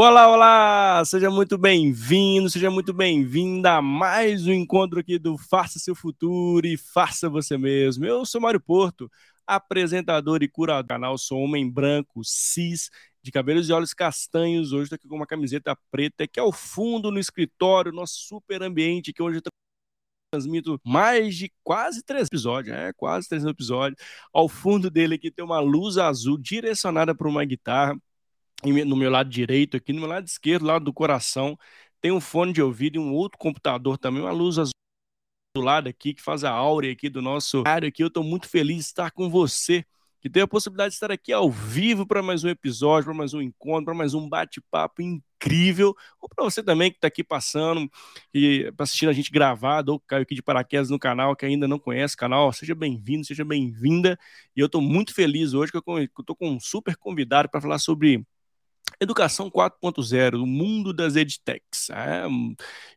Olá, olá! Seja muito bem-vindo, seja muito bem-vinda a mais um encontro aqui do Faça Seu Futuro e Faça Você Mesmo. Eu sou Mário Porto, apresentador e curador do canal, sou homem branco, cis, de cabelos e olhos castanhos. Hoje estou aqui com uma camiseta preta, que é o fundo no escritório, nosso super ambiente, que hoje eu transmito mais de quase três episódios, é quase três episódios. Ao fundo dele aqui tem uma luz azul direcionada para uma guitarra no meu lado direito aqui, no meu lado esquerdo, lado do coração, tem um fone de ouvido e um outro computador também, uma luz azul do lado aqui que faz a áurea aqui do nosso área aqui. Eu estou muito feliz de estar com você, que tem a possibilidade de estar aqui ao vivo para mais um episódio, para mais um encontro, para mais um bate-papo incrível, ou para você também que está aqui passando e assistindo a gente gravado, ou caiu aqui de paraquedas no canal, que ainda não conhece o canal, seja bem-vindo, seja bem-vinda. E eu estou muito feliz hoje que eu estou com um super convidado para falar sobre Educação 4.0, o mundo das edtechs. É,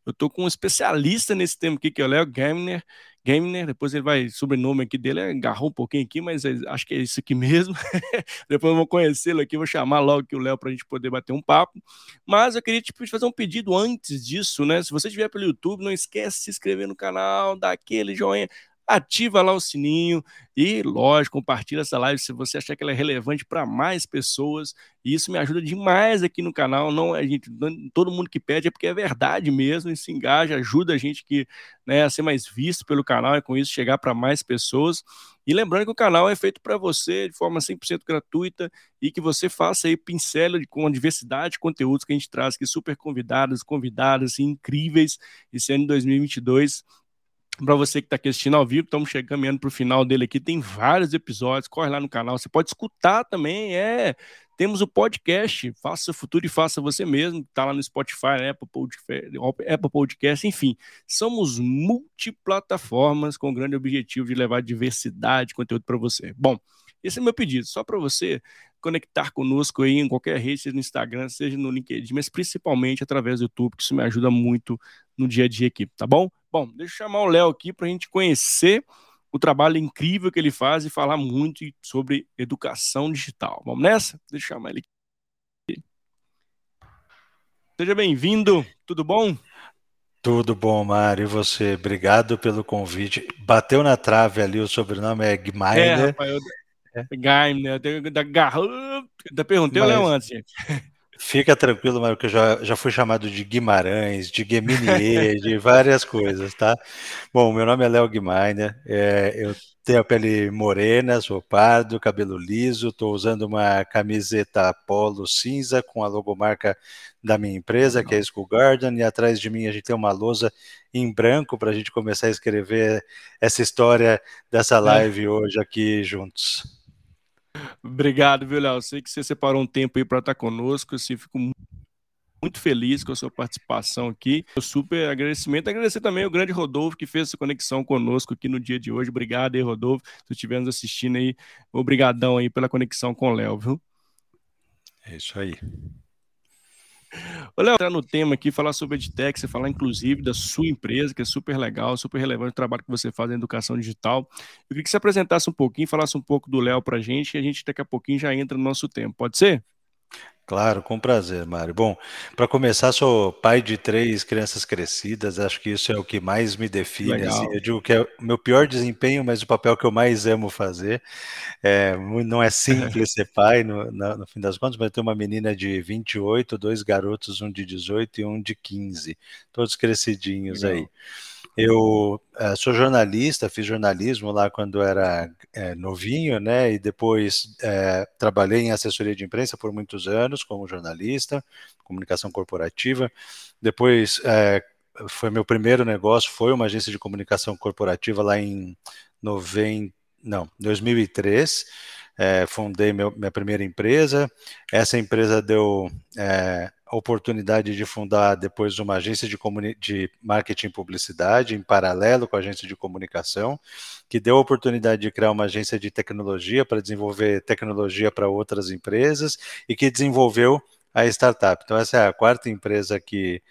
eu estou com um especialista nesse tema aqui, que é o Léo Gamner. Gamner, depois ele vai, sobrenome aqui dele, agarrou um pouquinho aqui, mas é, acho que é isso aqui mesmo. depois eu vou conhecê-lo aqui, vou chamar logo aqui o Léo para a gente poder bater um papo. Mas eu queria te tipo, fazer um pedido antes disso, né? Se você estiver pelo YouTube, não esquece de se inscrever no canal, dar aquele joinha ativa lá o sininho e, lógico, compartilha essa live se você achar que ela é relevante para mais pessoas. E isso me ajuda demais aqui no canal. Não a gente, todo mundo que pede é porque é verdade mesmo, e se engaja, ajuda a gente que, né, a ser mais visto pelo canal e com isso chegar para mais pessoas. E lembrando que o canal é feito para você de forma 100% gratuita e que você faça aí pincel com a diversidade de conteúdos que a gente traz aqui, super convidados, convidadas assim, incríveis, esse ano de 2022 para você que está aqui assistindo ao vivo, estamos chegando para o final dele aqui. Tem vários episódios, corre lá no canal. Você pode escutar também. É, temos o podcast Faça o Futuro e Faça Você Mesmo, está lá no Spotify, né, Apple Podcast, Podcast, enfim. Somos multiplataformas com o grande objetivo de levar diversidade de conteúdo para você. Bom, esse é meu pedido, só para você conectar conosco aí em qualquer rede, seja no Instagram, seja no LinkedIn, mas principalmente através do YouTube, que isso me ajuda muito no dia a dia aqui, tá bom? Bom, deixa eu chamar o Léo aqui para a gente conhecer o trabalho incrível que ele faz e falar muito sobre educação digital. Vamos nessa? Deixa eu chamar ele aqui. Seja bem-vindo, tudo bom? Tudo bom, Mário. E você? Obrigado pelo convite. Bateu na trave ali, o sobrenome é Gmeiner. É, rapaz, eu... é. Gmeiner, da Garra. Perguntei Mas... o Léo antes, gente. Fica tranquilo, Mário, que eu já, já fui chamado de Guimarães, de Geminier, de várias coisas, tá? Bom, meu nome é Léo Guimarães, é, eu tenho a pele morena, sou pardo, cabelo liso, estou usando uma camiseta polo cinza com a logomarca da minha empresa, que é a School Garden, e atrás de mim a gente tem uma lousa em branco para a gente começar a escrever essa história dessa é. live hoje aqui juntos. Obrigado, viu, Léo? Sei que você separou um tempo aí para estar conosco. Assim, fico muito feliz com a sua participação aqui. Eu super agradecimento. Agradecer também o grande Rodolfo que fez essa conexão conosco aqui no dia de hoje. Obrigado aí, Rodolfo. Se estiver nos assistindo aí, obrigadão aí pela conexão com o Léo, viu? É isso aí. Ô, Léo, entrar no tema aqui, falar sobre EdTech, você falar inclusive da sua empresa, que é super legal, super relevante o trabalho que você faz na educação digital. Eu queria que você apresentasse um pouquinho, falasse um pouco do Léo para a gente, e a gente daqui a pouquinho já entra no nosso tempo. Pode ser? Claro, com prazer, Mário. Bom, para começar, sou pai de três crianças crescidas, acho que isso é o que mais me define. Assim, eu digo que é o meu pior desempenho, mas o papel que eu mais amo fazer. É, não é simples ser pai, no, no, no, fim das contas, mas eu tenho uma menina de 28, dois garotos, um de 18 e um de 15, todos crescidinhos Legal. aí. Eu uh, sou jornalista, fiz jornalismo lá quando era é, novinho, né? E depois é, trabalhei em assessoria de imprensa por muitos anos como jornalista, comunicação corporativa. Depois é, foi meu primeiro negócio, foi uma agência de comunicação corporativa lá em 90, não, 2003. É, fundei meu, minha primeira empresa. Essa empresa deu a oportunidade de fundar depois uma agência de, de marketing e publicidade, em paralelo com a agência de comunicação, que deu a oportunidade de criar uma agência de tecnologia para desenvolver tecnologia para outras empresas e que desenvolveu a startup. Então, essa é a quarta empresa que,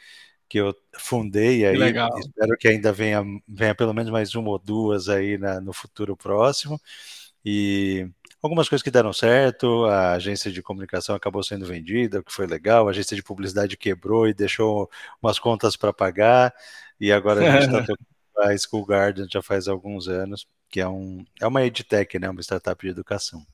que eu fundei aí. Legal. Espero que ainda venha, venha pelo menos mais uma ou duas aí na, no futuro próximo. E algumas coisas que deram certo, a agência de comunicação acabou sendo vendida, o que foi legal, a agência de publicidade quebrou e deixou umas contas para pagar, e agora a gente está tocando a School Garden já faz alguns anos, que é, um, é uma edtech, né, uma startup de educação.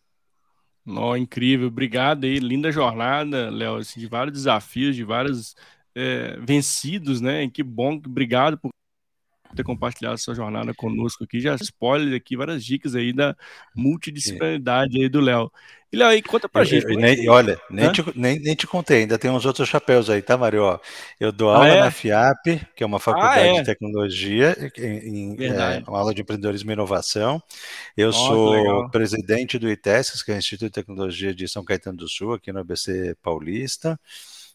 Oh, incrível, obrigado aí, linda jornada, Léo, assim, de vários desafios, de vários é, vencidos, né? Que bom, obrigado por ter compartilhado sua jornada conosco aqui. Já spoiler aqui, várias dicas aí da multidisciplinaridade aí do Léo. E Léo, aí conta pra eu, gente. Eu, nem, olha, nem te, nem, nem te contei, ainda tem uns outros chapéus aí, tá, Mario? eu dou ah, aula é? na FIAP, que é uma faculdade ah, é? de tecnologia, em, em é, uma aula de empreendedorismo e inovação. Eu oh, sou presidente do ITESCS, que é o Instituto de Tecnologia de São Caetano do Sul, aqui no ABC Paulista.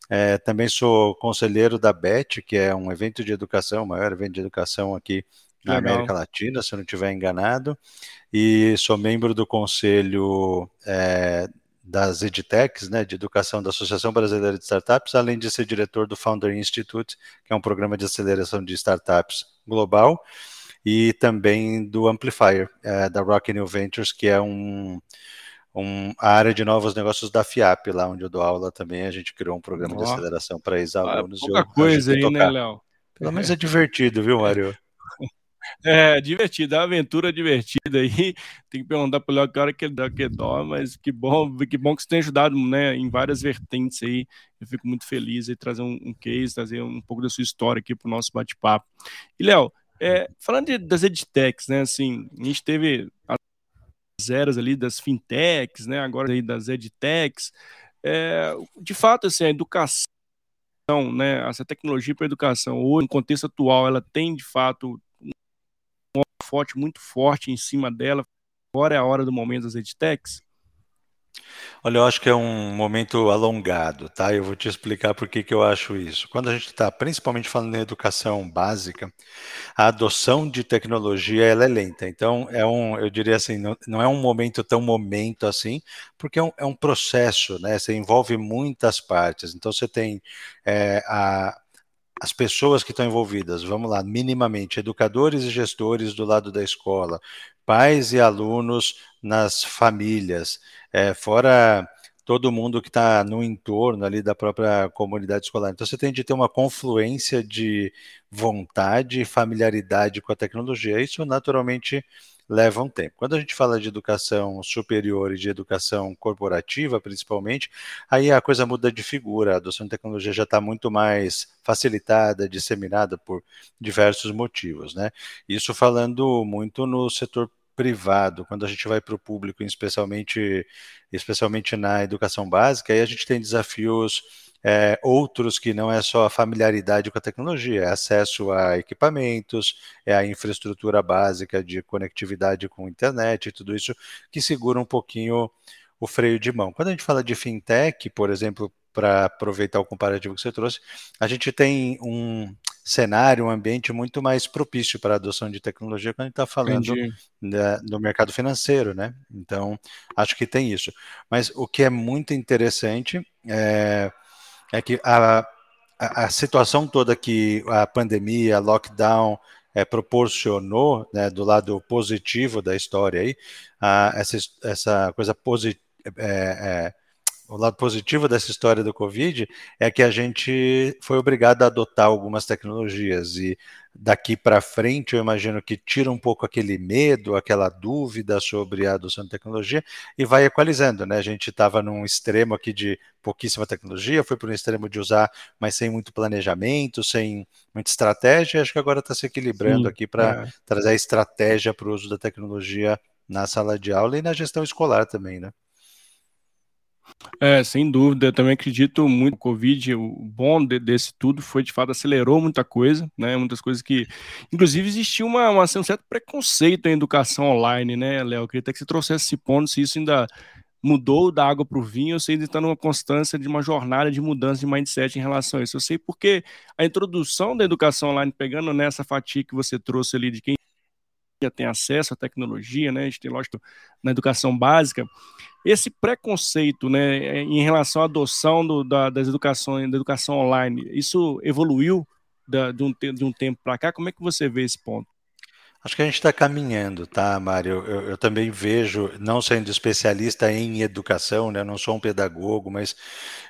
É, também sou conselheiro da BET, que é um evento de educação, o maior evento de educação aqui na Legal. América Latina, se eu não estiver enganado, e sou membro do conselho é, das EdTechs, né, de educação da Associação Brasileira de Startups, além de ser diretor do Founder Institute, que é um programa de aceleração de startups global, e também do Amplifier, é, da Rock New Ventures, que é um, um, a área de novos negócios da FIAP, lá onde eu dou aula também, a gente criou um programa de aceleração para ex-alunos. Ah, pouca coisa aí, né, Léo? Pelo menos é divertido, viu, Mário? É, divertido, é uma aventura divertida aí. Tem que perguntar para o Léo que hora que ele dá que dó, mas que bom, que bom que você tem ajudado né, em várias vertentes aí. Eu fico muito feliz em trazer um, um case, trazer um pouco da sua história aqui para o nosso bate-papo. E, Léo, é, falando de, das edtechs, né, assim, a gente teve eras ali das fintechs, né, agora aí das edtechs. É, de fato, assim, a educação, né, essa tecnologia para a educação, hoje, no contexto atual, ela tem, de fato, um forte, muito forte em cima dela. Agora é a hora do momento das edtechs? Olha, eu acho que é um momento alongado, tá? Eu vou te explicar por que, que eu acho isso. Quando a gente está principalmente falando em educação básica, a adoção de tecnologia ela é lenta. Então, é um, eu diria assim, não, não é um momento tão momento assim, porque é um, é um processo, né? Você envolve muitas partes. Então, você tem é, a, as pessoas que estão envolvidas, vamos lá, minimamente, educadores e gestores do lado da escola, pais e alunos nas famílias, é, fora todo mundo que está no entorno ali da própria comunidade escolar. Então você tem de ter uma confluência de vontade e familiaridade com a tecnologia. Isso naturalmente leva um tempo. Quando a gente fala de educação superior e de educação corporativa, principalmente, aí a coisa muda de figura. A adoção de tecnologia já está muito mais facilitada, disseminada por diversos motivos, né? Isso falando muito no setor privado, quando a gente vai para o público, especialmente, especialmente na educação básica, aí a gente tem desafios é, outros que não é só a familiaridade com a tecnologia, é acesso a equipamentos, é a infraestrutura básica de conectividade com internet tudo isso que segura um pouquinho o freio de mão. Quando a gente fala de fintech, por exemplo, para aproveitar o comparativo que você trouxe, a gente tem um cenário, um ambiente muito mais propício para a adoção de tecnologia quando a gente está falando da, do mercado financeiro, né? Então, acho que tem isso. Mas o que é muito interessante é, é que a, a, a situação toda que a pandemia, lockdown, é, proporcionou, né, do lado positivo da história aí, a, essa, essa coisa positiva. É, é, o lado positivo dessa história do Covid é que a gente foi obrigado a adotar algumas tecnologias e daqui para frente eu imagino que tira um pouco aquele medo, aquela dúvida sobre a adoção de tecnologia e vai equalizando, né? A gente estava num extremo aqui de pouquíssima tecnologia, foi para um extremo de usar, mas sem muito planejamento, sem muita estratégia, e acho que agora está se equilibrando Sim, aqui para é. trazer a estratégia para o uso da tecnologia na sala de aula e na gestão escolar também, né? É, sem dúvida, eu também acredito muito no Covid, o bom de, desse tudo foi, de fato, acelerou muita coisa, né, muitas coisas que, inclusive, existia uma, uma, um certo preconceito em educação online, né, Léo, queria até que você trouxesse esse ponto, se isso ainda mudou da água para o vinho, ou se ainda está numa constância de uma jornada de mudança de mindset em relação a isso, eu sei porque a introdução da educação online, pegando nessa fatia que você trouxe ali de quem tem acesso à tecnologia, né? A gente tem, lógico, na educação básica, esse preconceito, né, em relação à adoção do, da, das educações, da educação online, isso evoluiu da, de, um, de um tempo para cá? Como é que você vê esse ponto? Acho que a gente está caminhando, tá, Mário? Eu, eu, também vejo, não sendo especialista em educação, né? Não sou um pedagogo, mas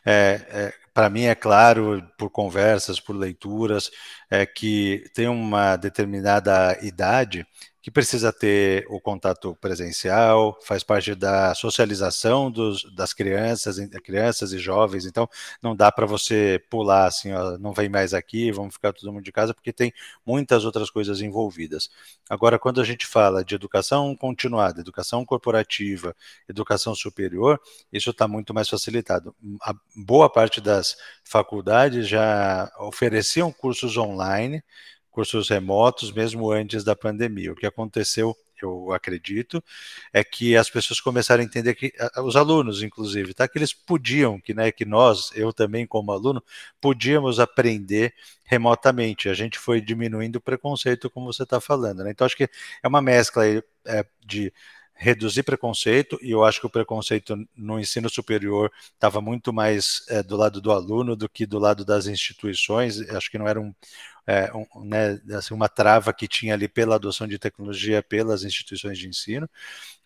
é, é, para mim é claro, por conversas, por leituras, é que tem uma determinada idade que precisa ter o contato presencial, faz parte da socialização dos, das crianças, crianças e jovens, então não dá para você pular assim, ó, não vem mais aqui, vamos ficar todo mundo de casa, porque tem muitas outras coisas envolvidas. Agora, quando a gente fala de educação continuada, educação corporativa, educação superior, isso está muito mais facilitado. A boa parte das faculdades já ofereciam cursos online, cursos remotos, mesmo antes da pandemia. O que aconteceu, eu acredito, é que as pessoas começaram a entender que os alunos, inclusive, tá, que eles podiam, que né, que nós, eu também como aluno, podíamos aprender remotamente. A gente foi diminuindo o preconceito, como você está falando. Né? Então acho que é uma mescla aí, é, de reduzir preconceito, e eu acho que o preconceito no ensino superior estava muito mais é, do lado do aluno do que do lado das instituições. Acho que não era um, é, um, né, assim, uma trava que tinha ali pela adoção de tecnologia pelas instituições de ensino,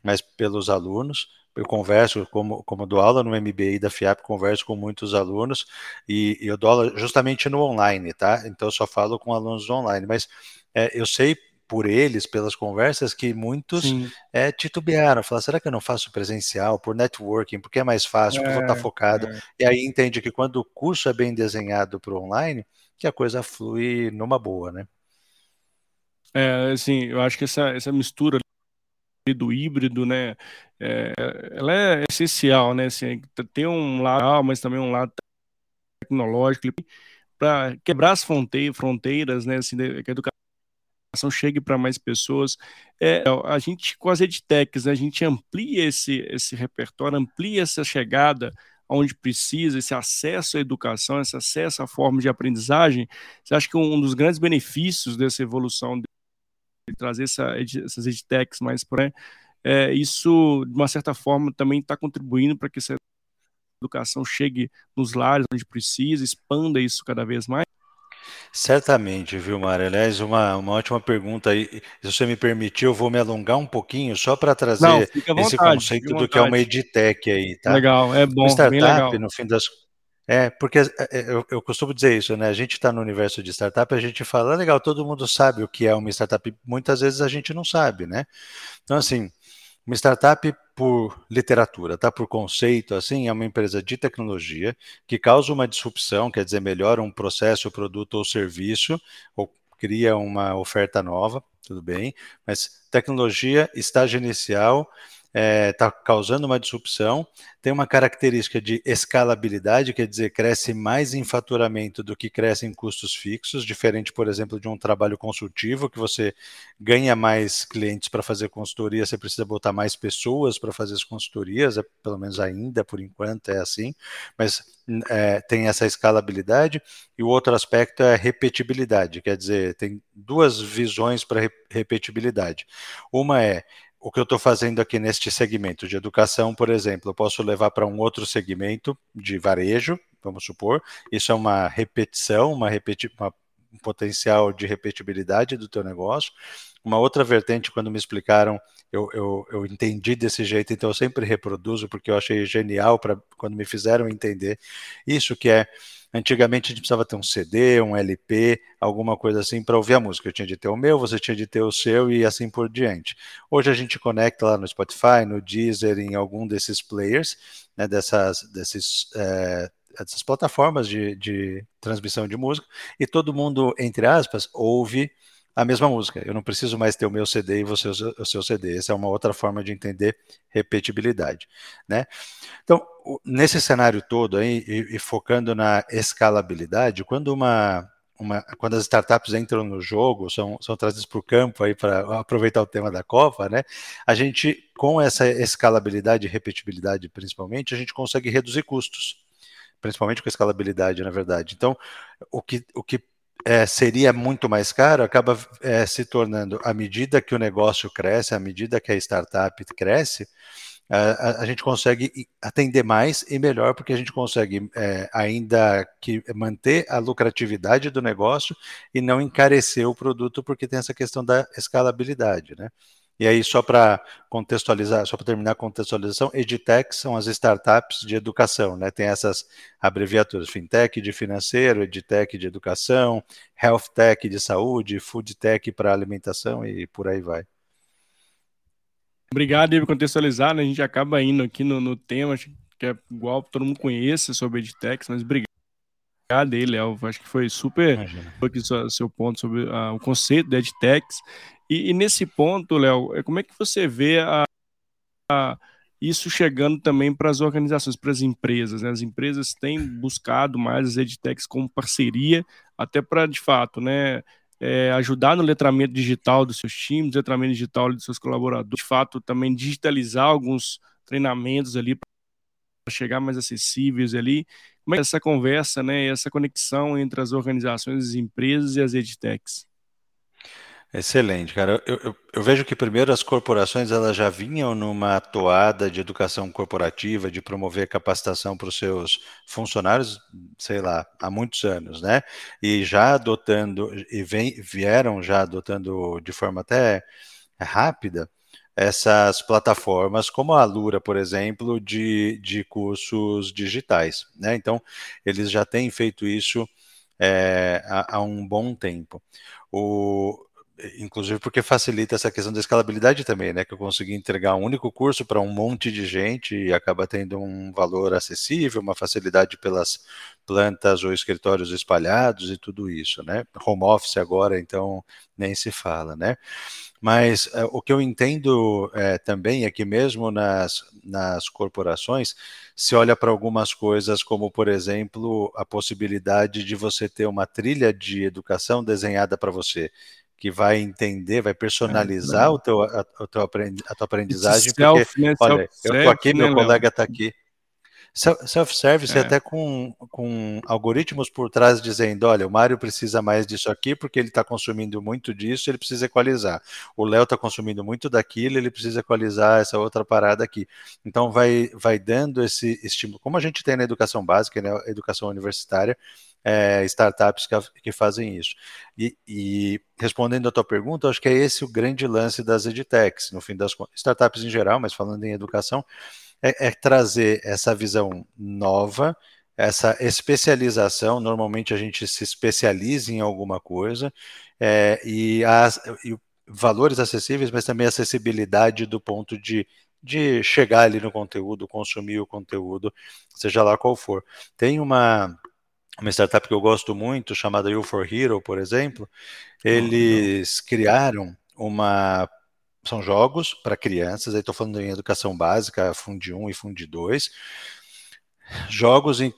mas pelos alunos. Eu converso, como, como dou aula no MBI da FIAP, converso com muitos alunos e, e eu dou aula justamente no online, tá? Então eu só falo com alunos online, mas é, eu sei por eles, pelas conversas, que muitos é, titubearam, falaram, será que eu não faço presencial, por networking, porque é mais fácil, porque é, eu vou estar focado. É. E aí entende que quando o curso é bem desenhado para o online, que a coisa flui numa boa, né? É, assim, eu acho que essa, essa mistura do híbrido, né, é, ela é essencial, né, assim, tem um lado, mas também um lado tecnológico para quebrar as fronteiras, né, assim, que a educação chegue para mais pessoas. É, a gente, com as edtechs, né, a gente amplia esse, esse repertório, amplia essa chegada onde precisa, esse acesso à educação, esse acesso à forma de aprendizagem, você acha que um dos grandes benefícios dessa evolução de trazer essa, essas edtechs mais para é, isso, de uma certa forma, também está contribuindo para que essa educação chegue nos lares onde precisa, expanda isso cada vez mais? Certamente, viu, Mário? Aliás, uma, uma ótima pergunta aí. Se você me permitir, eu vou me alongar um pouquinho só para trazer Não, vontade, esse conceito do que é uma edtech aí, tá? Legal, é bom. startup, no fim das é, porque é, é, eu, eu, costumo dizer isso, né? A gente está no universo de startup, a gente fala, ah, legal, todo mundo sabe o que é uma startup, muitas vezes a gente não sabe, né? Então, assim, uma startup por literatura, tá? Por conceito, assim, é uma empresa de tecnologia que causa uma disrupção, quer dizer, melhora um processo, produto ou serviço, ou cria uma oferta nova, tudo bem, mas tecnologia, estágio inicial, está é, causando uma disrupção, tem uma característica de escalabilidade, quer dizer, cresce mais em faturamento do que cresce em custos fixos, diferente, por exemplo, de um trabalho consultivo, que você ganha mais clientes para fazer consultoria, você precisa botar mais pessoas para fazer as consultorias, é, pelo menos ainda por enquanto é assim, mas é, tem essa escalabilidade, e o outro aspecto é a repetibilidade, quer dizer, tem duas visões para repetibilidade. Uma é o que eu estou fazendo aqui neste segmento de educação, por exemplo, eu posso levar para um outro segmento de varejo, vamos supor, isso é uma repetição, uma, repeti uma um potencial de repetibilidade do teu negócio. Uma outra vertente, quando me explicaram, eu, eu, eu entendi desse jeito, então eu sempre reproduzo, porque eu achei genial para quando me fizeram entender isso que é Antigamente a gente precisava ter um CD, um LP, alguma coisa assim para ouvir a música. Eu tinha de ter o meu, você tinha de ter o seu e assim por diante. Hoje a gente conecta lá no Spotify, no Deezer, em algum desses players, né, dessas, desses, é, dessas plataformas de, de transmissão de música, e todo mundo, entre aspas, ouve a mesma música. Eu não preciso mais ter o meu CD e você o seu CD. Essa é uma outra forma de entender repetibilidade, né? Então, nesse cenário todo aí e, e focando na escalabilidade, quando uma uma, quando as startups entram no jogo, são, são trazidas para o campo aí para aproveitar o tema da Copa, né? A gente, com essa escalabilidade e repetibilidade principalmente, a gente consegue reduzir custos, principalmente com escalabilidade, na verdade. Então, o que, o que é, seria muito mais caro, acaba é, se tornando, à medida que o negócio cresce, à medida que a startup cresce, a, a, gente consegue atender mais e melhor, porque a gente consegue é, ainda que manter a lucratividade do negócio e não encarecer o produto, porque tem essa questão da escalabilidade, né? E aí, só para contextualizar, só para terminar a contextualização, EdTech são as startups de educação, né? Tem essas abreviaturas, FinTech de financeiro, EdTech de educação, Health Tech de saúde, Food Tech para alimentação e por aí vai. Obrigado por contextualizar, né? A gente acaba indo aqui no, no tema, que é igual todo mundo conhece sobre EdTechs, mas obrigado dele, Léo. Acho que foi super aqui seu, ponto sobre uh, o conceito de EdTechs. E, e nesse ponto, Léo, é, como é que você vê a, a isso chegando também para as organizações, para as empresas. Né? As empresas têm buscado mais as edtechs como parceria, até para, de fato, né, é, ajudar no letramento digital dos seus times, letramento digital dos seus colaboradores, de fato, também digitalizar alguns treinamentos ali chegar mais acessíveis ali. Como é essa conversa, né, essa conexão entre as organizações, as empresas e as edtechs? Excelente, cara. Eu, eu, eu, vejo que primeiro as corporações elas já vinham numa toada de educação corporativa, de promover capacitação para os seus funcionários, sei lá, há muitos anos, né? E já adotando, e vem, vieram já adotando de forma até rápida essas plataformas, como a Alura, por exemplo, de, de cursos digitais, né? Então, eles já têm feito isso é, há, há um bom tempo. O, inclusive porque facilita essa questão da escalabilidade também, né? Que eu consegui entregar um único curso para um monte de gente e acaba tendo um valor acessível, uma facilidade pelas plantas ou escritórios espalhados e tudo isso, né? Home office agora, então nem se fala, né? Mas é, o que eu entendo é, também é que mesmo nas, nas corporações se olha para algumas coisas como, por exemplo, a possibilidade de você ter uma trilha de educação desenhada para você que vai entender, vai personalizar é, o teu, a, a, tua aprendizagem, self, porque, né, olha, eu estou aqui, né, meu colega está aqui. Self-service é. até com, com algoritmos por trás dizendo, olha, o Mário precisa mais disso aqui porque ele está consumindo muito disso, ele precisa equalizar. O Léo está consumindo muito daquilo, ele precisa equalizar essa outra parada aqui. Então vai, vai dando esse estímulo, como a gente tem na educação básica, na né, educação universitária, é, startups que, que, fazem isso. E, e, respondendo a tua pergunta, acho que é esse o grande lance das edtechs, no fim das contas, startups em geral, mas falando em educação, é, é trazer essa visão nova, essa especialização. Normalmente a gente se especializa em alguma coisa é, e, as, e valores acessíveis, mas também acessibilidade do ponto de de chegar ali no conteúdo, consumir o conteúdo, seja lá qual for. Tem uma uma startup que eu gosto muito, chamada You for Hero, por exemplo, eles criaram uma. São jogos para crianças, aí estou falando em educação básica, Fundi 1 e Fundi 2. Jogos em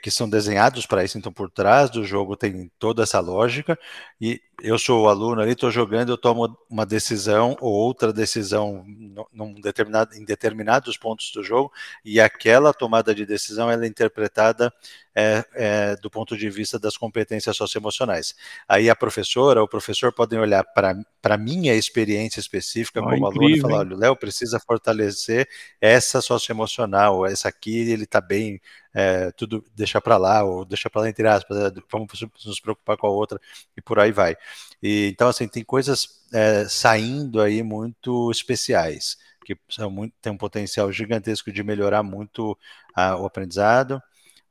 que são desenhados para isso, então por trás do jogo tem toda essa lógica, e eu sou o aluno ali, estou jogando, eu tomo uma decisão ou outra decisão num determinado, em determinados pontos do jogo, e aquela tomada de decisão ela é interpretada é, é, do ponto de vista das competências socioemocionais. Aí a professora ou o professor podem olhar para a minha experiência específica oh, como incrível, aluno e falar, olha, o Léo precisa fortalecer essa socioemocional, essa aqui ele está bem é, tudo deixar para lá, ou deixar para lá entre aspas, né, vamos nos preocupar com a outra, e por aí vai. E, então, assim, tem coisas é, saindo aí muito especiais, que são muito, tem um potencial gigantesco de melhorar muito a, o aprendizado,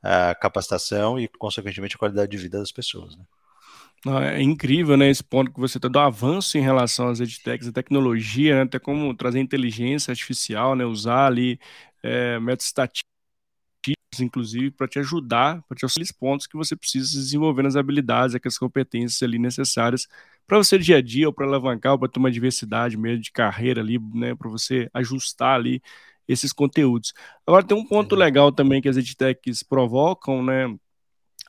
a capacitação e, consequentemente, a qualidade de vida das pessoas. Né? É incrível, né, esse ponto que você está do avanço em relação às edtechs, a tecnologia, né, até como trazer inteligência artificial, né, usar ali é, métodos estatísticos inclusive, para te ajudar, para te auxiliar os pontos que você precisa desenvolver nas habilidades, aquelas competências ali necessárias para você dia a dia, ou para alavancar, ou para ter uma diversidade mesmo de carreira ali, né, para você ajustar ali esses conteúdos. Agora, tem um ponto legal também que as edtechs provocam, né,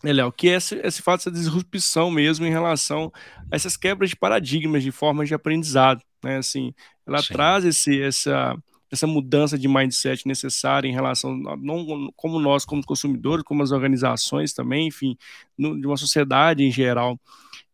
né Léo, que é esse, esse fato dessa disrupção mesmo em relação a essas quebras de paradigmas, de formas de aprendizado, né, assim, ela Sim. traz esse, essa essa mudança de mindset necessária em relação, não como nós, como consumidores, como as organizações também, enfim, no, de uma sociedade em geral.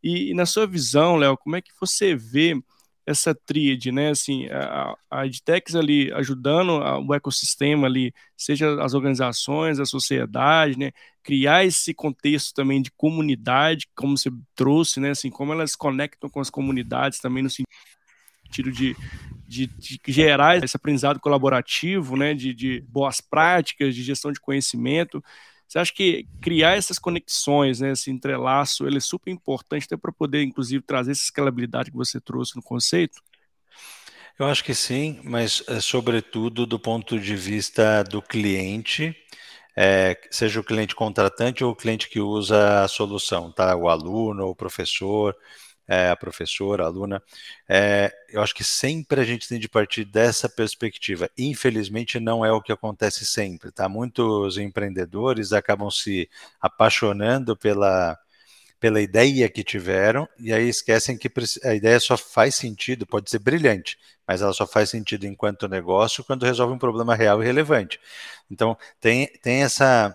E, e na sua visão, Léo, como é que você vê essa tríade, né? Assim, a, a EdTechs ali ajudando a, o ecossistema ali, seja as organizações, a sociedade, né? Criar esse contexto também de comunidade, como você trouxe, né? Assim, como elas conectam com as comunidades também no sentido de, de, de gerar esse aprendizado colaborativo, né? De, de boas práticas, de gestão de conhecimento. Você acha que criar essas conexões, né, esse entrelaço, ele é super importante até para poder, inclusive, trazer essa escalabilidade que você trouxe no conceito? Eu acho que sim, mas é, sobretudo do ponto de vista do cliente, é, seja o cliente contratante ou o cliente que usa a solução, tá? O aluno, o professor, é, a professora, a aluna. É, eu acho que sempre a gente tem de partir dessa perspectiva. Infelizmente, não é o que acontece sempre. Tá? Muitos empreendedores acabam se apaixonando pela, pela ideia que tiveram e aí esquecem que a ideia só faz sentido, pode ser brilhante, mas ela só faz sentido enquanto negócio quando resolve um problema real e relevante. Então, tem, tem essa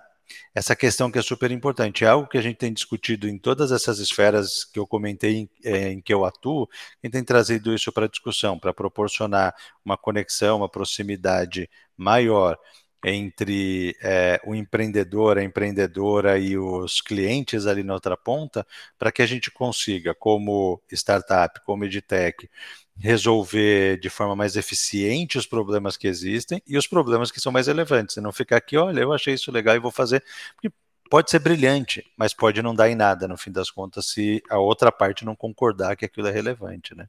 essa questão que é super importante. É algo que a gente tem discutido em todas essas esferas que eu comentei em, é, em que eu atuo, e tem trazido isso para discussão, para proporcionar uma conexão, uma proximidade maior entre é, o empreendedor, a empreendedora e os clientes ali na outra ponta, para que a gente consiga, como startup, como edtech, resolver de forma mais eficiente os problemas que existem e os problemas que são mais relevantes. E não ficar aqui, olha, eu achei isso legal e vou fazer. Porque pode ser brilhante, mas pode não dar em nada, no fim das contas, se a outra parte não concordar que aquilo é relevante, né?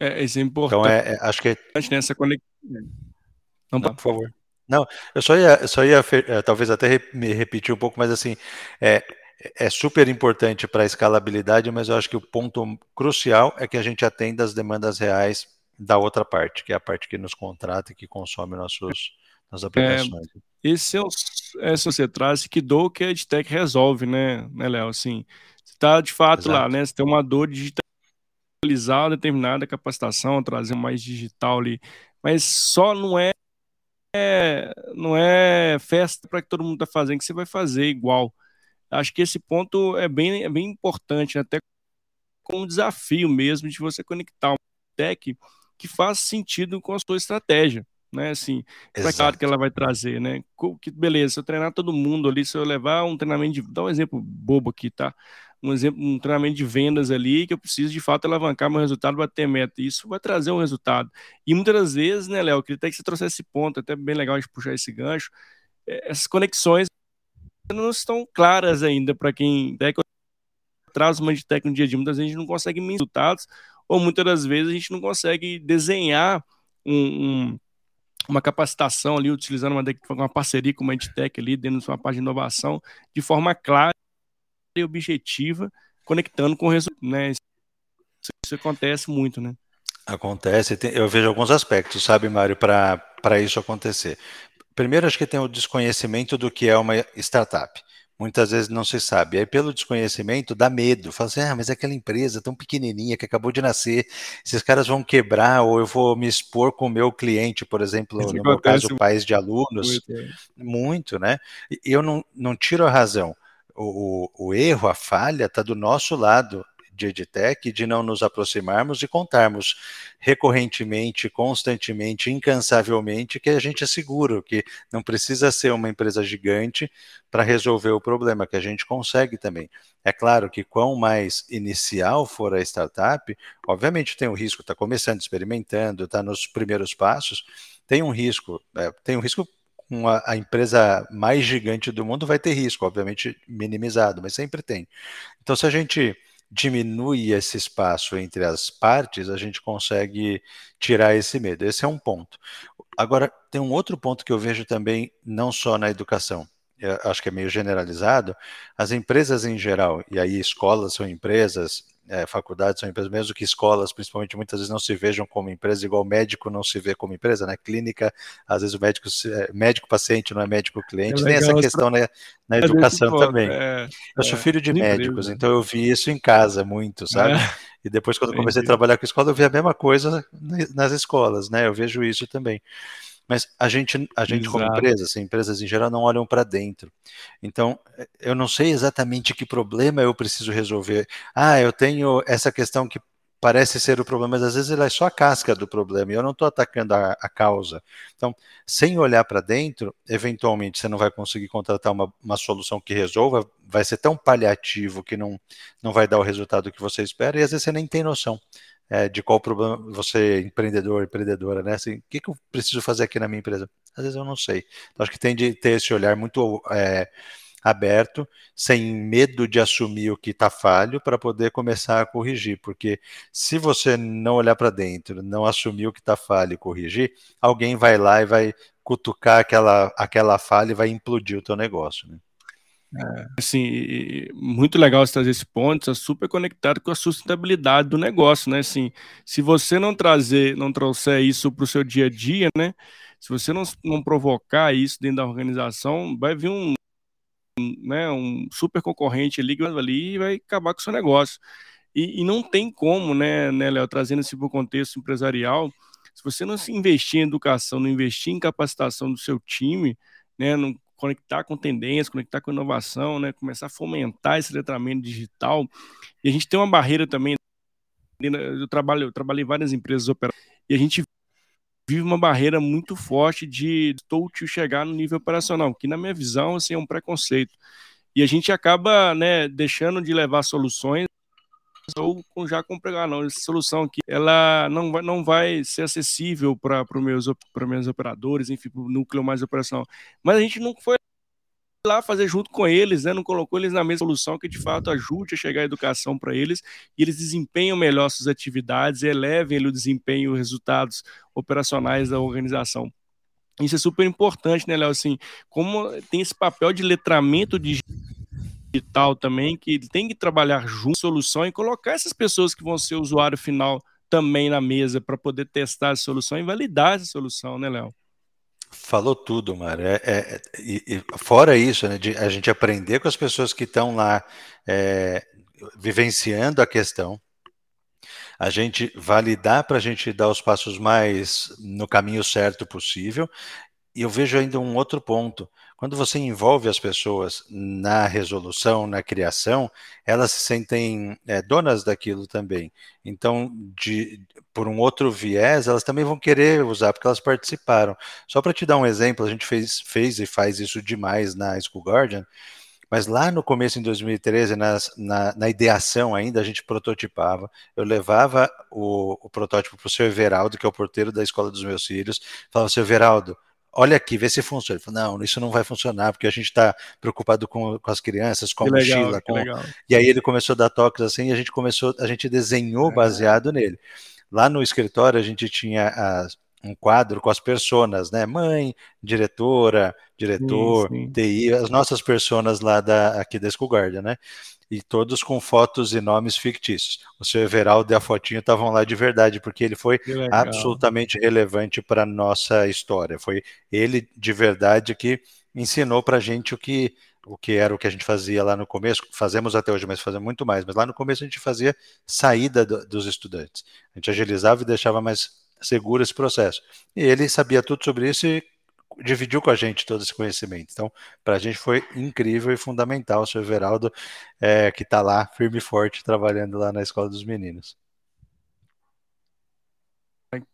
É, isso é importante. Então, é, é acho que... Nessa conexão. Não, por favor. Não, eu só ia, eu só ia é, talvez até me repetir um pouco, mas assim, é, é super importante para a escalabilidade, mas eu acho que o ponto crucial é que a gente atenda as demandas reais da outra parte, que é a parte que nos contrata e que consome nossos, nossas aplicações. É, esse é o, essa você traz que dor que a EdTech resolve, né, né Léo? Assim, você está de fato Exato. lá, né? Você tem uma dor de digitalizar uma determinada capacitação, trazer mais digital ali, mas só não é, é não é festa para que todo mundo está fazendo que você vai fazer igual. Acho que esse ponto é bem, é bem importante, né? até com um desafio mesmo de você conectar uma tech que faz sentido com a sua estratégia, né? Assim, claro que ela vai trazer, né? Que beleza, se eu treinar todo mundo ali, se eu levar um treinamento de, dá um exemplo bobo aqui, tá? Um exemplo, um treinamento de vendas ali que eu preciso de fato alavancar meu resultado, bater meta. Isso vai trazer um resultado. E muitas das vezes, né, Léo, queria até que você trouxesse esse ponto, até bem legal de puxar esse gancho. É, essas conexões não estão claras ainda para quem traz uma de técnica no dia a dia. Muitas vezes a gente não consegue resultados, ou muitas das vezes a gente não consegue desenhar um, um, uma capacitação ali, utilizando uma, uma parceria com uma EdTech ali, dentro de uma parte de inovação, de forma clara e objetiva, conectando com o resultado. Né? Isso, isso acontece muito, né? Acontece, eu vejo alguns aspectos, sabe, Mário, para isso acontecer. Primeiro, acho que tem o desconhecimento do que é uma startup. Muitas vezes não se sabe. Aí, pelo desconhecimento, dá medo. Fala assim, ah, mas é aquela empresa tão pequenininha que acabou de nascer, esses caras vão quebrar, ou eu vou me expor com o meu cliente, por exemplo, Isso no meu caso, pais de alunos. Muito, é. muito né? E eu não, não tiro a razão. O, o, o erro, a falha, está do nosso lado de EdTech, de não nos aproximarmos e contarmos recorrentemente, constantemente, incansavelmente que a gente é seguro, que não precisa ser uma empresa gigante para resolver o problema, que a gente consegue também. É claro que quanto mais inicial for a startup, obviamente tem o risco, está começando, experimentando, está nos primeiros passos, tem um risco, é, tem um risco uma, a empresa mais gigante do mundo vai ter risco, obviamente minimizado, mas sempre tem. Então, se a gente diminui esse espaço entre as partes, a gente consegue tirar esse medo. Esse é um ponto. Agora, tem um outro ponto que eu vejo também, não só na educação, acho que é meio generalizado, as empresas em geral, e aí escolas são empresas, é, faculdades são empresas, mesmo que escolas, principalmente, muitas vezes não se vejam como empresa, igual médico não se vê como empresa, né? Clínica, às vezes o médico, é, médico-paciente não é médico-cliente, é tem essa questão né, na educação também. É, eu sou é, filho de médicos, então eu vi isso em casa muito, sabe? E depois, quando comecei a trabalhar com escola, eu vi a mesma coisa nas escolas, né? Eu vejo isso também. Mas a gente, a gente como empresa, assim, empresas em geral não olham para dentro. Então, eu não sei exatamente que problema eu preciso resolver. Ah, eu tenho essa questão que parece ser o problema, mas às vezes ele é só a casca do problema e eu não estou atacando a, a, causa. Então, sem olhar para dentro, eventualmente você não vai conseguir contratar uma, uma solução que resolva, vai ser tão paliativo que não, não vai dar o resultado que você espera e às vezes você nem tem noção. É, de qual problema você, empreendedor, empreendedora, né? Assim, o que, que eu preciso fazer aqui na minha empresa? Às vezes eu não sei. Então, acho que tem de ter esse olhar muito é, aberto, sem medo de assumir o que está falho, para poder começar a corrigir. Porque se você não olhar para dentro, não assumir o que está falho e corrigir, alguém vai lá e vai cutucar aquela, aquela falha e vai implodir o teu negócio. Né? É, assim, muito legal você trazer esse ponto, está super conectado com a sustentabilidade do negócio, né? Assim, se você não trazer, não trouxer isso para o seu dia a dia, né? Se você não, não provocar isso dentro da organização, vai vir um, né, um super concorrente ali, ali e vai acabar com o seu negócio. E, e não tem como, né, né Léo, trazendo isso para o contexto empresarial, se você não se investir em educação, não investir em capacitação do seu time, né, não conectar com tendências, conectar com inovação, né, começar a fomentar esse letramento digital. E a gente tem uma barreira também, eu trabalho, eu trabalhei em várias empresas operadoras, e a gente vive uma barreira muito forte de touch chegar no nível operacional, que na minha visão assim, é um preconceito. E a gente acaba né, deixando de levar soluções ou já com não, essa solução aqui, ela não vai, não vai ser acessível para os meus, meus operadores, enfim, para o núcleo mais operacional. Mas a gente não foi lá fazer junto com eles, né? não colocou eles na mesma solução que de fato ajude a chegar a educação para eles e eles desempenham melhor suas atividades, elevem o desempenho, os resultados operacionais da organização. Isso é super importante, né, Léo? Assim, como tem esse papel de letramento digital também, que tem que trabalhar junto solução e colocar essas pessoas que vão ser usuário final também na mesa para poder testar a solução e validar essa solução, né, Léo? Falou tudo, Mário. É, é, e, e fora isso, né, de a gente aprender com as pessoas que estão lá é, vivenciando a questão, a gente validar para a gente dar os passos mais no caminho certo possível. E eu vejo ainda um outro ponto. Quando você envolve as pessoas na resolução, na criação, elas se sentem é, donas daquilo também. Então, de, por um outro viés, elas também vão querer usar, porque elas participaram. Só para te dar um exemplo, a gente fez, fez e faz isso demais na School Guardian, mas lá no começo, em 2013, nas, na, na, ideação ainda, a gente prototipava. Eu levava o, o protótipo para o seu Everaldo, que é o porteiro da escola dos meus filhos. Falava, seu Everaldo, olha aqui, vê se funciona. Ele falou, não, isso não vai funcionar, porque a gente está preocupado com, com, as crianças, com a mochila. Legal, com... E aí ele começou a dar toques assim, e a gente começou, a gente desenhou é. baseado nele. Lá no escritório a gente tinha as, um quadro com as personas, né? Mãe, diretora, diretor, sim, sim. TI, as nossas personas lá da, aqui da School Guardian, né? E todos com fotos e nomes fictícios. O seu Everaldo e a fotinho estavam lá de verdade, porque ele foi absolutamente relevante para a nossa história. Foi ele de verdade que ensinou para a gente o que o que era o que a gente fazia lá no começo, fazemos até hoje, mas fazemos muito mais. Mas lá no começo a gente fazia saída do, dos estudantes. A gente agilizava e deixava mais seguro esse processo. E ele sabia tudo sobre isso e dividiu com a gente todo esse conhecimento. Então, para a gente foi incrível e fundamental o seu Everaldo, é, que está lá, firme e forte, trabalhando lá na Escola dos Meninos.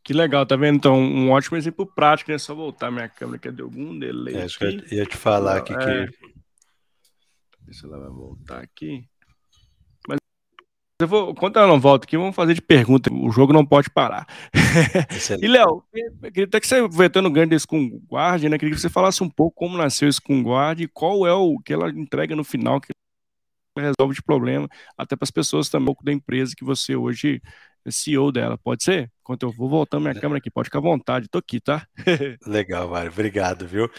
Que legal, tá vendo? Então, um ótimo exemplo prático, é só voltar minha câmera, que deu algum delay. É, isso que eu ia te falar aqui é... que. se ela vai voltar aqui. Eu vou, quando ela não volta aqui, vamos fazer de pergunta. O jogo não pode parar. e, Léo, queria até que você, aproveitando o ganho desse com guarda, né? Queria que você falasse um pouco como nasceu esse com guarda e qual é o que ela entrega no final, que resolve de problema, até para as pessoas também, um pouco da empresa que você hoje CEO dela, pode ser? Enquanto eu vou voltando minha câmera aqui, pode ficar à vontade, tô aqui, tá? Legal, Mário, obrigado, viu?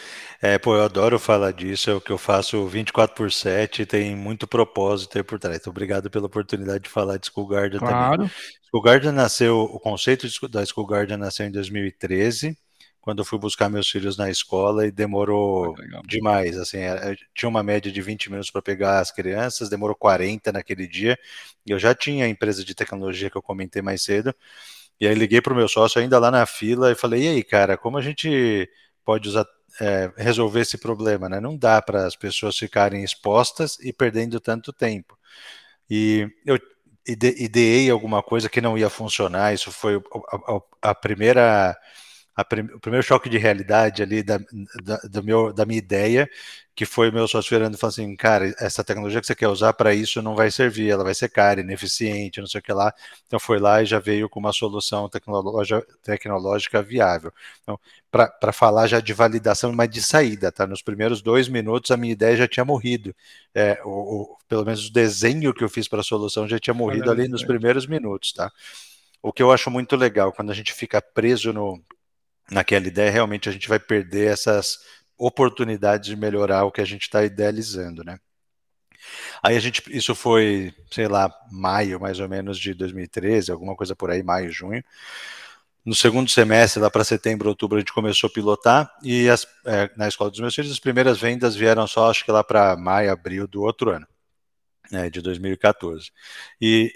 É, pô, eu adoro falar disso, é o que eu faço 24 por 7, tem muito propósito aí por trás. Então, obrigado pela oportunidade de falar de School Guardian claro. também. School nasceu, o conceito da School nasceu em 2013, quando eu fui buscar meus filhos na escola e demorou ah, demais, assim, tinha uma média de 20 minutos para pegar as crianças, demorou 40 naquele dia, e eu já tinha a empresa de tecnologia que eu comentei mais cedo, e aí liguei para o meu sócio ainda lá na fila e falei, e aí, cara, como a gente pode usar, é, resolver esse problema, né? Não dá para as pessoas ficarem expostas e perdendo tanto tempo. E eu ide, ideei alguma coisa que não ia funcionar. Isso foi a, a, a primeira prim, o primeiro choque de realidade ali da, da, do meu, da minha ideia, que foi meu sócio virando e falando assim, cara, essa tecnologia que você quer usar para isso não vai servir, ela vai ser cara, ineficiente, não sei o que lá. Então foi lá e já veio com uma solução tecnológica, tecnológica viável. Então, para falar já de validação, mas de saída, tá? Nos primeiros dois minutos a minha ideia já tinha morrido. É, o, o, pelo menos o desenho que eu fiz para a solução já tinha morrido ali nos primeiros minutos, tá? O que eu acho muito legal, quando a gente fica preso no, naquela ideia, realmente a gente vai perder essas oportunidades de melhorar o que a gente está idealizando, né? Aí a gente, isso foi, sei lá, maio mais ou menos de 2013, alguma coisa por aí, maio, junho. No segundo semestre, lá para setembro, outubro, a gente começou a pilotar e as, é, na escola dos meus filhos, as primeiras vendas vieram só, acho que lá para maio, abril do outro ano, né, de 2014. E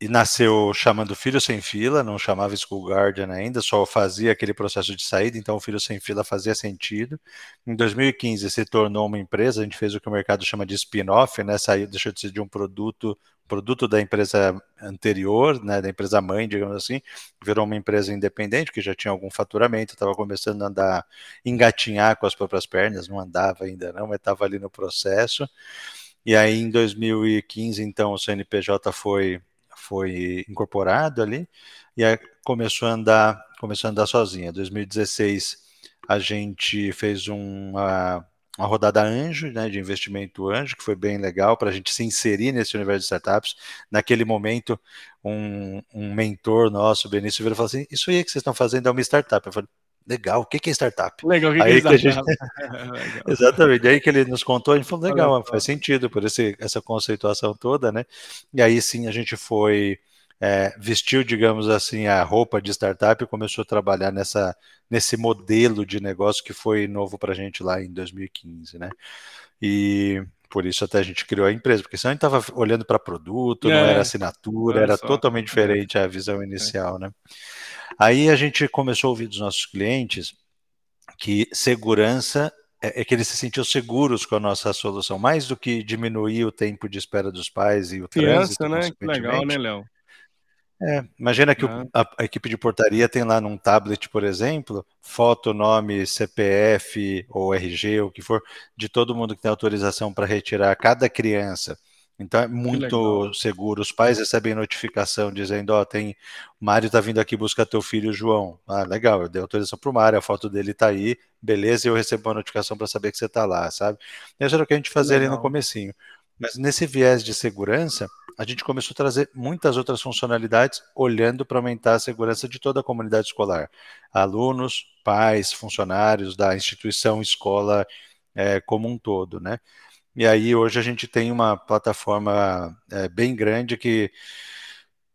e nasceu chamando Filho Sem Fila, não chamava School Guardian ainda, só fazia aquele processo de saída, então o Filho Sem Fila fazia sentido. Em 2015 se tornou uma empresa, a gente fez o que o mercado chama de spin-off, né? Saiu, deixou de ser de um produto, produto da empresa anterior, né, da empresa mãe, digamos assim, virou uma empresa independente que já tinha algum faturamento, estava começando a andar, engatinhar com as próprias pernas, não andava ainda não, mas estava ali no processo. E aí em 2015, então, o CNPJ foi foi incorporado ali e começou a andar, começou a andar sozinha. 2016 a gente fez uma, uma rodada anjo, né, de investimento anjo, que foi bem legal para a gente se inserir nesse universo de startups. Naquele momento, um, um mentor nosso, Benício, virou e falou assim: Isso aí que vocês estão fazendo é uma startup. Eu falei: Legal, o que, é startup? Legal, o que, aí que é startup? Gente... Exatamente, aí que ele nos contou, a gente falou, legal, faz sentido por esse, essa conceituação toda, né? E aí sim a gente foi, é, vestiu, digamos assim, a roupa de startup e começou a trabalhar nessa, nesse modelo de negócio que foi novo para a gente lá em 2015, né? E por isso até a gente criou a empresa, porque senão a gente estava olhando para produto, é, não era assinatura, era só. totalmente é. diferente a visão inicial, né? Aí a gente começou a ouvir dos nossos clientes que segurança é, é, que eles se sentiam seguros com a nossa solução, mais do que diminuir o tempo de espera dos pais e o Criança, trânsito. né? Que legal, né, Léo? É, imagina que o, a, a, equipe de portaria tem lá num tablet, por exemplo, foto, nome, CPF ou RG, ou o que for, de todo mundo que tem autorização para retirar cada criança. Então é muito seguro. Os pais recebem notificação dizendo: Ó, oh, tem. Mário está vindo aqui buscar teu filho João. Ah, legal, eu dei autorização para o Mário, a foto dele está aí, beleza, e eu recebo uma notificação para saber que você está lá, sabe? Isso era o que a gente fazia ali no comecinho. Mas nesse viés de segurança, a gente começou a trazer muitas outras funcionalidades, olhando para aumentar a segurança de toda a comunidade escolar. Alunos, pais, funcionários da instituição, escola é, como um todo, né? E aí hoje a gente tem uma plataforma é, bem grande que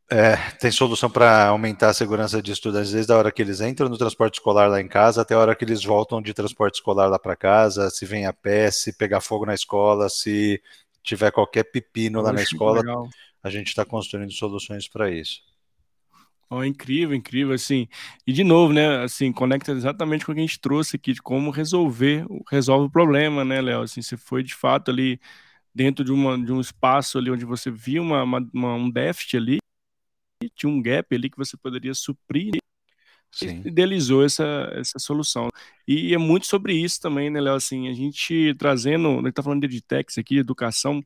é, tem solução para aumentar a segurança de estudantes desde a hora que eles entram no transporte escolar lá em casa até a hora que eles voltam de transporte escolar lá para casa, se vem a pé, se pegar fogo na escola, se tiver qualquer pepino lá na escola, a gente está construindo soluções para isso. Oh, incrível, incrível, assim. E de novo, né, assim, conecta exatamente com o que a gente trouxe aqui, de como resolver, resolve o problema, né, Léo? Assim, você foi de fato ali dentro de, uma, de um espaço ali onde você viu uma, uma, um déficit ali, tinha um gap ali que você poderia suprir Sim. idealizou essa, essa solução. E é muito sobre isso também, né, Léo? Assim, a gente trazendo, a gente tá falando de edtex aqui, educação,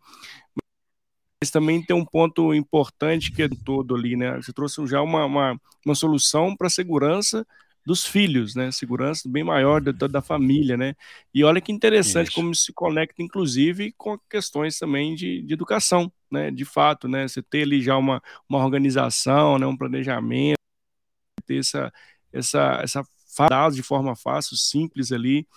mas também tem um ponto importante que é todo ali, né? Você trouxe já uma, uma, uma solução para a segurança dos filhos, né? Segurança bem maior da, da família, né? E olha que interessante Isso. como se conecta, inclusive, com questões também de, de educação, né? De fato, né? Você ter ali já uma, uma organização, né? um planejamento, ter essa, essa, essa dados de forma fácil, simples ali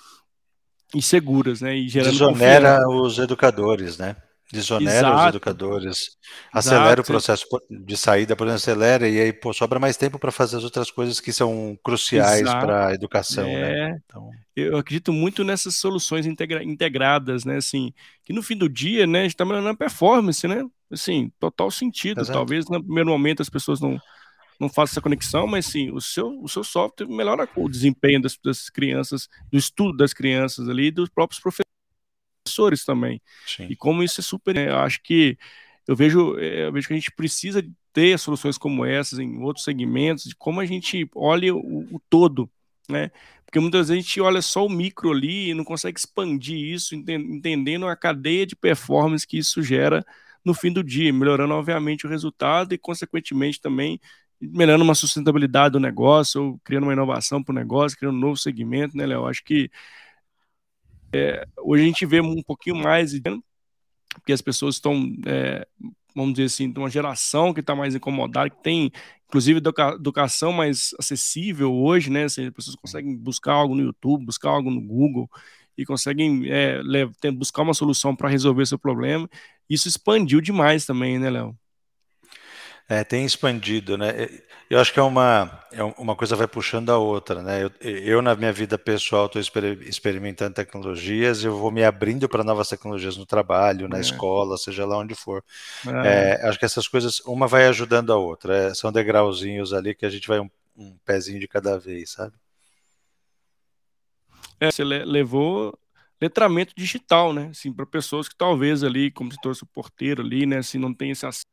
e seguras, né? E gerando Desonera os educadores, né? Desonera Exato. os educadores, acelera Exato. o processo de saída, por exemplo, acelera e aí pô, sobra mais tempo para fazer as outras coisas que são cruciais para a educação. Né? É, né? então... Eu acredito muito nessas soluções integra integradas, né? Assim, que no fim do dia, né, a gente está melhorando a performance, né? Assim, total sentido. Exato. Talvez no primeiro momento as pessoas não, não façam essa conexão, mas sim, o seu, o seu software melhora o desempenho das, das crianças, do estudo das crianças ali, dos próprios professores professores também. Sim. E como isso é super, né? eu acho que eu vejo, é, eu vejo que a gente precisa ter soluções como essas em outros segmentos, de como a gente olha o, o todo, né? Porque muitas vezes a gente olha só o micro ali e não consegue expandir isso, entendendo a cadeia de performance que isso gera no fim do dia, melhorando, obviamente, o resultado e, consequentemente, também melhorando uma sustentabilidade do negócio, ou criando uma inovação para o negócio, criando um novo segmento, né, Léo? Acho que é, hoje a gente vê um pouquinho mais, porque as pessoas estão, é, vamos dizer assim, de uma geração que está mais incomodada, que tem, inclusive, educação mais acessível hoje, né? Assim, as pessoas conseguem buscar algo no YouTube, buscar algo no Google e conseguem é, buscar uma solução para resolver seu problema. Isso expandiu demais também, né, Léo? É, tem expandido, né? Eu acho que é uma, é uma coisa vai puxando a outra, né? Eu, eu na minha vida pessoal, estou exper experimentando tecnologias, eu vou me abrindo para novas tecnologias no trabalho, na é. escola, seja lá onde for. É. é. acho que essas coisas, uma vai ajudando a outra. É, são degrauzinhos ali que a gente vai um, um pezinho de cada vez, sabe? É, você levou letramento digital, né? Assim, para pessoas que talvez ali, como se torce o porteiro ali, né? Assim, não tem esse acesso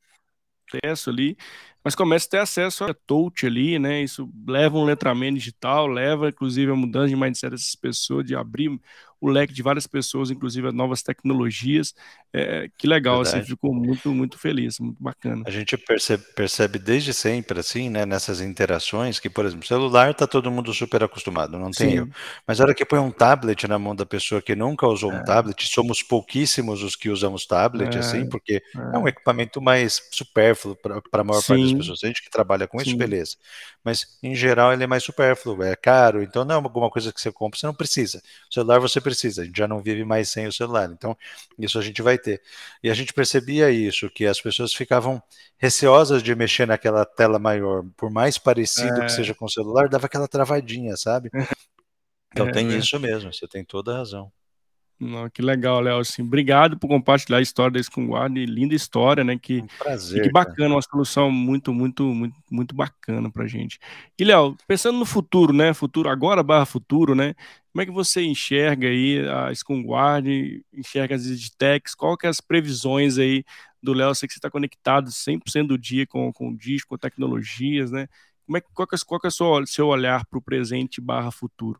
acesso ali, mas começa a ter acesso a touch ali, né? Isso leva um letramento digital, leva inclusive a mudança de mindset dessas pessoas, de abrir o leque de várias pessoas, inclusive novas tecnologias. É, que legal, assim, ficou muito, muito feliz, muito bacana. A gente percebe, percebe desde sempre, assim, né, nessas interações, que, por exemplo, celular tá todo mundo super acostumado, não tem eu. Mas a hora que põe um tablet na mão da pessoa que nunca usou é. um tablet, somos pouquíssimos os que usamos tablet, é. assim, porque é. é. um equipamento mais supérfluo para a maior Sim. parte das pessoas. A gente que trabalha com Sim. isso, beleza. Mas, em geral, ele é mais supérfluo, é caro, então não é alguma coisa que você compra, você não precisa. O celular você precisa, a gente já não vive mais sem o celular, então isso a gente vai ter. E a gente percebia isso, que as pessoas ficavam receosas de mexer naquela tela maior, por mais parecido é. que seja com o celular, dava aquela travadinha, sabe? Então é, tem é. isso mesmo, você tem toda a razão. Não, que legal, Léo. Assim, obrigado por compartilhar a história da Scunguard, linda história, né? Que, um prazer, que bacana, cara. uma solução muito, muito, muito, muito bacana pra gente. E, Léo, pensando no futuro, né? Futuro agora barra futuro, né? Como é que você enxerga aí a Scunguard, enxerga as edtechs, qual que é as previsões aí do Léo? Sei que você está conectado 100% do dia com, com o disco, com tecnologias, né? Como é, qual que é, qual que é o seu, seu olhar para o presente barra futuro?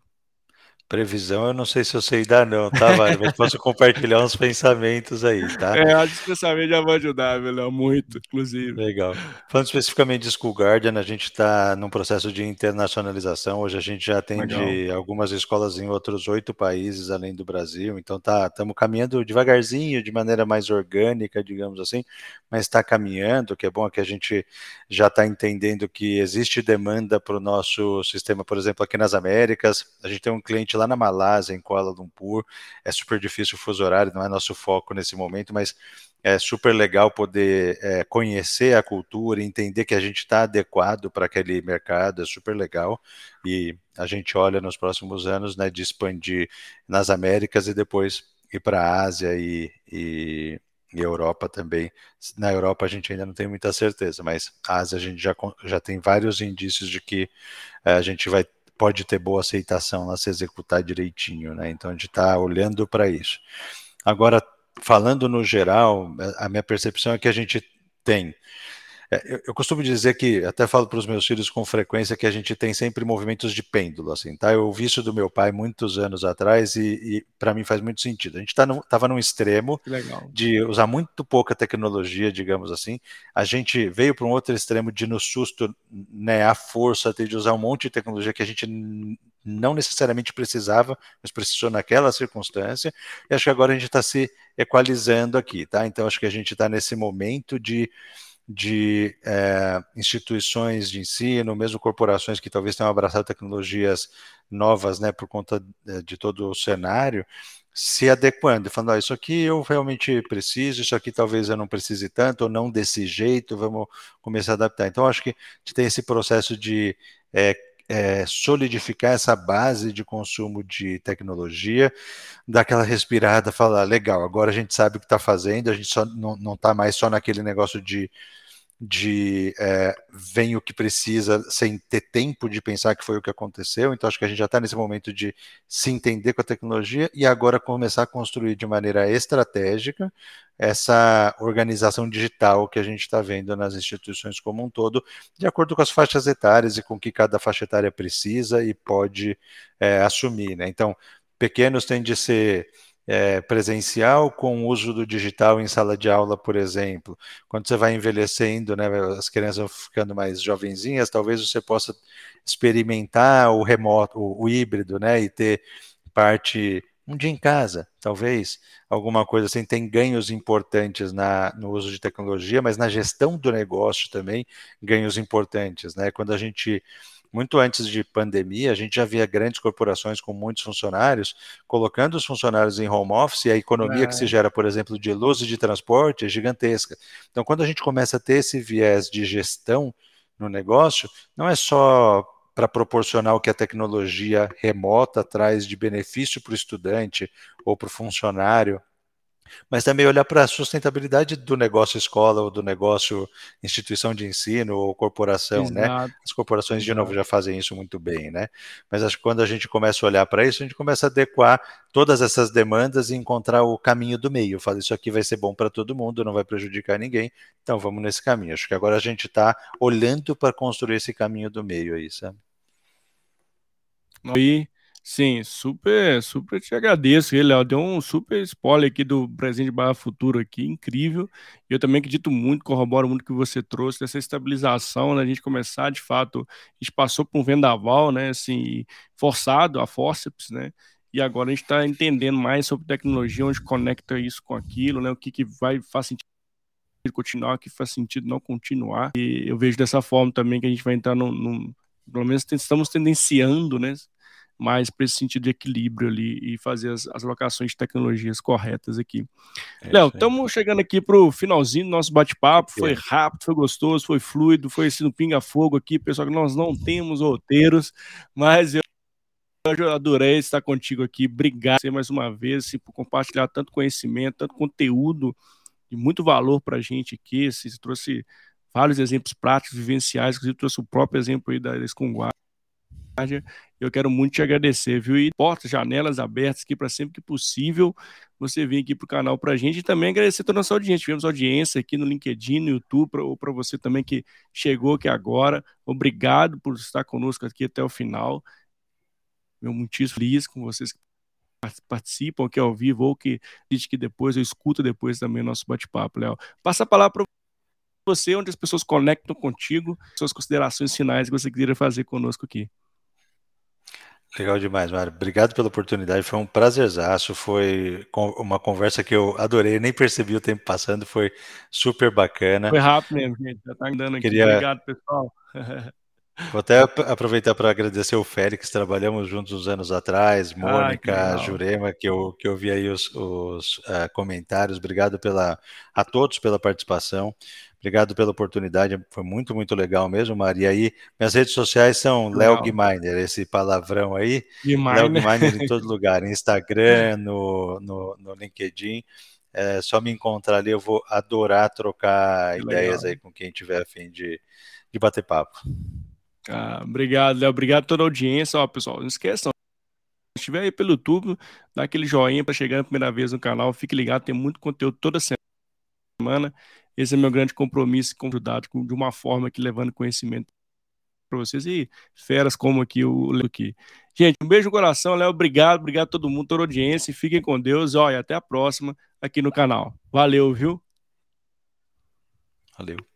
Previsão, eu não sei se eu sei dar, não, tá, Vai? Mas posso compartilhar uns pensamentos aí, tá? É, acho que pensamento já vai ajudar, Léo, muito, inclusive. Legal. Falando especificamente de School Guardian, a gente está num processo de internacionalização. Hoje a gente já atende Legal. algumas escolas em outros oito países além do Brasil, então tá, estamos caminhando devagarzinho, de maneira mais orgânica, digamos assim, mas está caminhando. O que é bom é que a gente já está entendendo que existe demanda para o nosso sistema, por exemplo, aqui nas Américas. A gente tem um cliente lá na Malásia, em Kuala Lumpur. É super difícil o fuso horário, não é nosso foco nesse momento, mas é super legal poder é, conhecer a cultura, entender que a gente está adequado para aquele mercado, é super legal. E a gente olha nos próximos anos né, de expandir nas Américas e depois ir para a Ásia e, e, e, Europa também. Na Europa a gente ainda não tem muita certeza, mas a Ásia a gente já, já tem vários indícios de que é, a gente vai pode ter boa aceitação lá se executar direitinho, né? Então a gente está olhando para isso. Agora, falando no geral, a minha percepção é que a gente tem eu, eu, costumo dizer que, até falo para os meus filhos com frequência, que a gente tem sempre movimentos de pêndulo, assim, tá? Eu ouvi isso do meu pai muitos anos atrás e, e para mim faz muito sentido. A gente estava tá num extremo de usar muito pouca tecnologia, digamos assim. A gente veio para um outro extremo de, no susto, né, a força de usar um monte de tecnologia que a gente não necessariamente precisava, mas precisou naquela circunstância. E acho que agora a gente está se equalizando aqui, tá? Então acho que a gente está nesse momento de de é, instituições de ensino, mesmo corporações que talvez tenham abraçado tecnologias novas, né, por conta é, de todo o cenário, se adequando, falando, ah, isso aqui eu realmente preciso, isso aqui talvez eu não precise tanto, ou não desse jeito, vamos começar a adaptar. Então, acho que a gente tem esse processo de é, é, solidificar essa base de consumo de tecnologia, dar aquela respirada, falar, legal, agora a gente sabe o que está fazendo, a gente só não está mais só naquele negócio de de é, vem o que precisa sem ter tempo de pensar que foi o que aconteceu. Então, acho que a gente já está nesse momento de se entender com a tecnologia e agora começar a construir de maneira estratégica essa organização digital que a gente está vendo nas instituições como um todo, de acordo com as faixas etárias e com o que cada faixa etária precisa e pode é, assumir. Né? Então, pequenos têm de ser é, presencial com o uso do digital em sala de aula, por exemplo. Quando você vai envelhecendo, né, as crianças vão ficando mais jovenzinhas, talvez você possa experimentar o remoto, o, o híbrido, né, e ter parte um dia em casa, talvez, alguma coisa assim, tem ganhos importantes na, no uso de tecnologia, mas na gestão do negócio também, ganhos importantes, né? Quando a gente muito antes de pandemia, a gente já via grandes corporações com muitos funcionários colocando os funcionários em home office e a economia é. que se é. gera, por exemplo, de luz e de transporte é gigantesca. Então, quando a gente começa a ter esse viés de gestão no negócio, não é só para proporcionar o que a tecnologia remota traz de benefício para o estudante ou para o funcionário, mas também olhar para a sustentabilidade do negócio escola ou do negócio instituição de ensino ou corporação, né? Exato. né? As corporações, de novo, já fazem isso muito bem, né? Mas acho que quando a gente começa a olhar para isso, a gente começa a adequar todas essas demandas e encontrar o caminho do meio. Eu falo, isso aqui vai ser bom para todo mundo, não vai prejudicar ninguém, então vamos nesse caminho. Acho que agora a gente está olhando para construir esse caminho do meio aí, sabe? E Sim, super, super te agradeço. Ele deu um super spoiler aqui do presente barra futuro aqui, incrível. Eu também acredito muito, corroboro muito o que você trouxe dessa estabilização, né? A gente começar, de fato, a gente passou por um vendaval, né? Assim, forçado, a forceps, né? E agora a gente está entendendo mais sobre tecnologia, onde conecta isso com aquilo, né? O que, que vai faz sentido continuar, o que faz sentido não continuar. E eu vejo dessa forma também que a gente vai entrar num pelo menos estamos tendenciando, né? Mais para esse sentido de equilíbrio ali e fazer as, as alocações de tecnologias corretas aqui. É Léo, estamos chegando aqui para o finalzinho do nosso bate-papo. Foi rápido, foi gostoso, foi fluido, foi esse no pinga-fogo aqui. Pessoal, que nós não temos roteiros, mas eu eu adorei estar contigo aqui. Obrigado mais uma vez assim, por compartilhar tanto conhecimento, tanto conteúdo de muito valor para a gente aqui. Você trouxe vários exemplos práticos, vivenciais, inclusive trouxe o próprio exemplo aí da Esconguá eu quero muito te agradecer, viu? E portas, janelas abertas aqui para sempre que possível você vir aqui para o canal para a gente e também agradecer toda a nossa audiência. Tivemos audiência aqui no LinkedIn, no YouTube, para você também que chegou aqui agora. Obrigado por estar conosco aqui até o final. Eu muitíssimo feliz com vocês que participam aqui ao vivo ou que que depois eu escuto depois também o nosso bate-papo, Léo. Passa a palavra para você, onde as pessoas conectam contigo, suas considerações finais que você queria fazer conosco aqui. Legal demais, Mário. Obrigado pela oportunidade. Foi um prazerzaço. Foi uma conversa que eu adorei. Nem percebi o tempo passando. Foi super bacana. Foi rápido mesmo, gente. Já tá andando aqui. Queria... Obrigado, pessoal. Vou até aproveitar para agradecer o Félix, trabalhamos juntos uns anos atrás, Mônica, ah, Jurema, que eu, que eu vi aí os, os uh, comentários. Obrigado pela, a todos pela participação. Obrigado pela oportunidade, foi muito, muito legal mesmo, Maria. E aí, minhas redes sociais são Léo Guiminer, esse palavrão aí. Léo Guiminer em todo lugar, Instagram, no, no, no LinkedIn. É só me encontrar ali, eu vou adorar trocar que ideias legal. aí com quem tiver a fim de, de bater papo. Ah, obrigado, Léo. Obrigado a toda a audiência. Ó, pessoal, não esqueçam. Se estiver aí pelo YouTube, dá aquele joinha para chegar a primeira vez no canal. Fique ligado, tem muito conteúdo toda semana. Esse é meu grande compromisso com ajudar de uma forma que levando conhecimento para vocês e feras como aqui o Léo aqui. Gente, um beijo no coração, Léo. Obrigado, obrigado a todo mundo, toda a audiência. Fiquem com Deus. Olha, até a próxima aqui no canal. Valeu, viu? Valeu.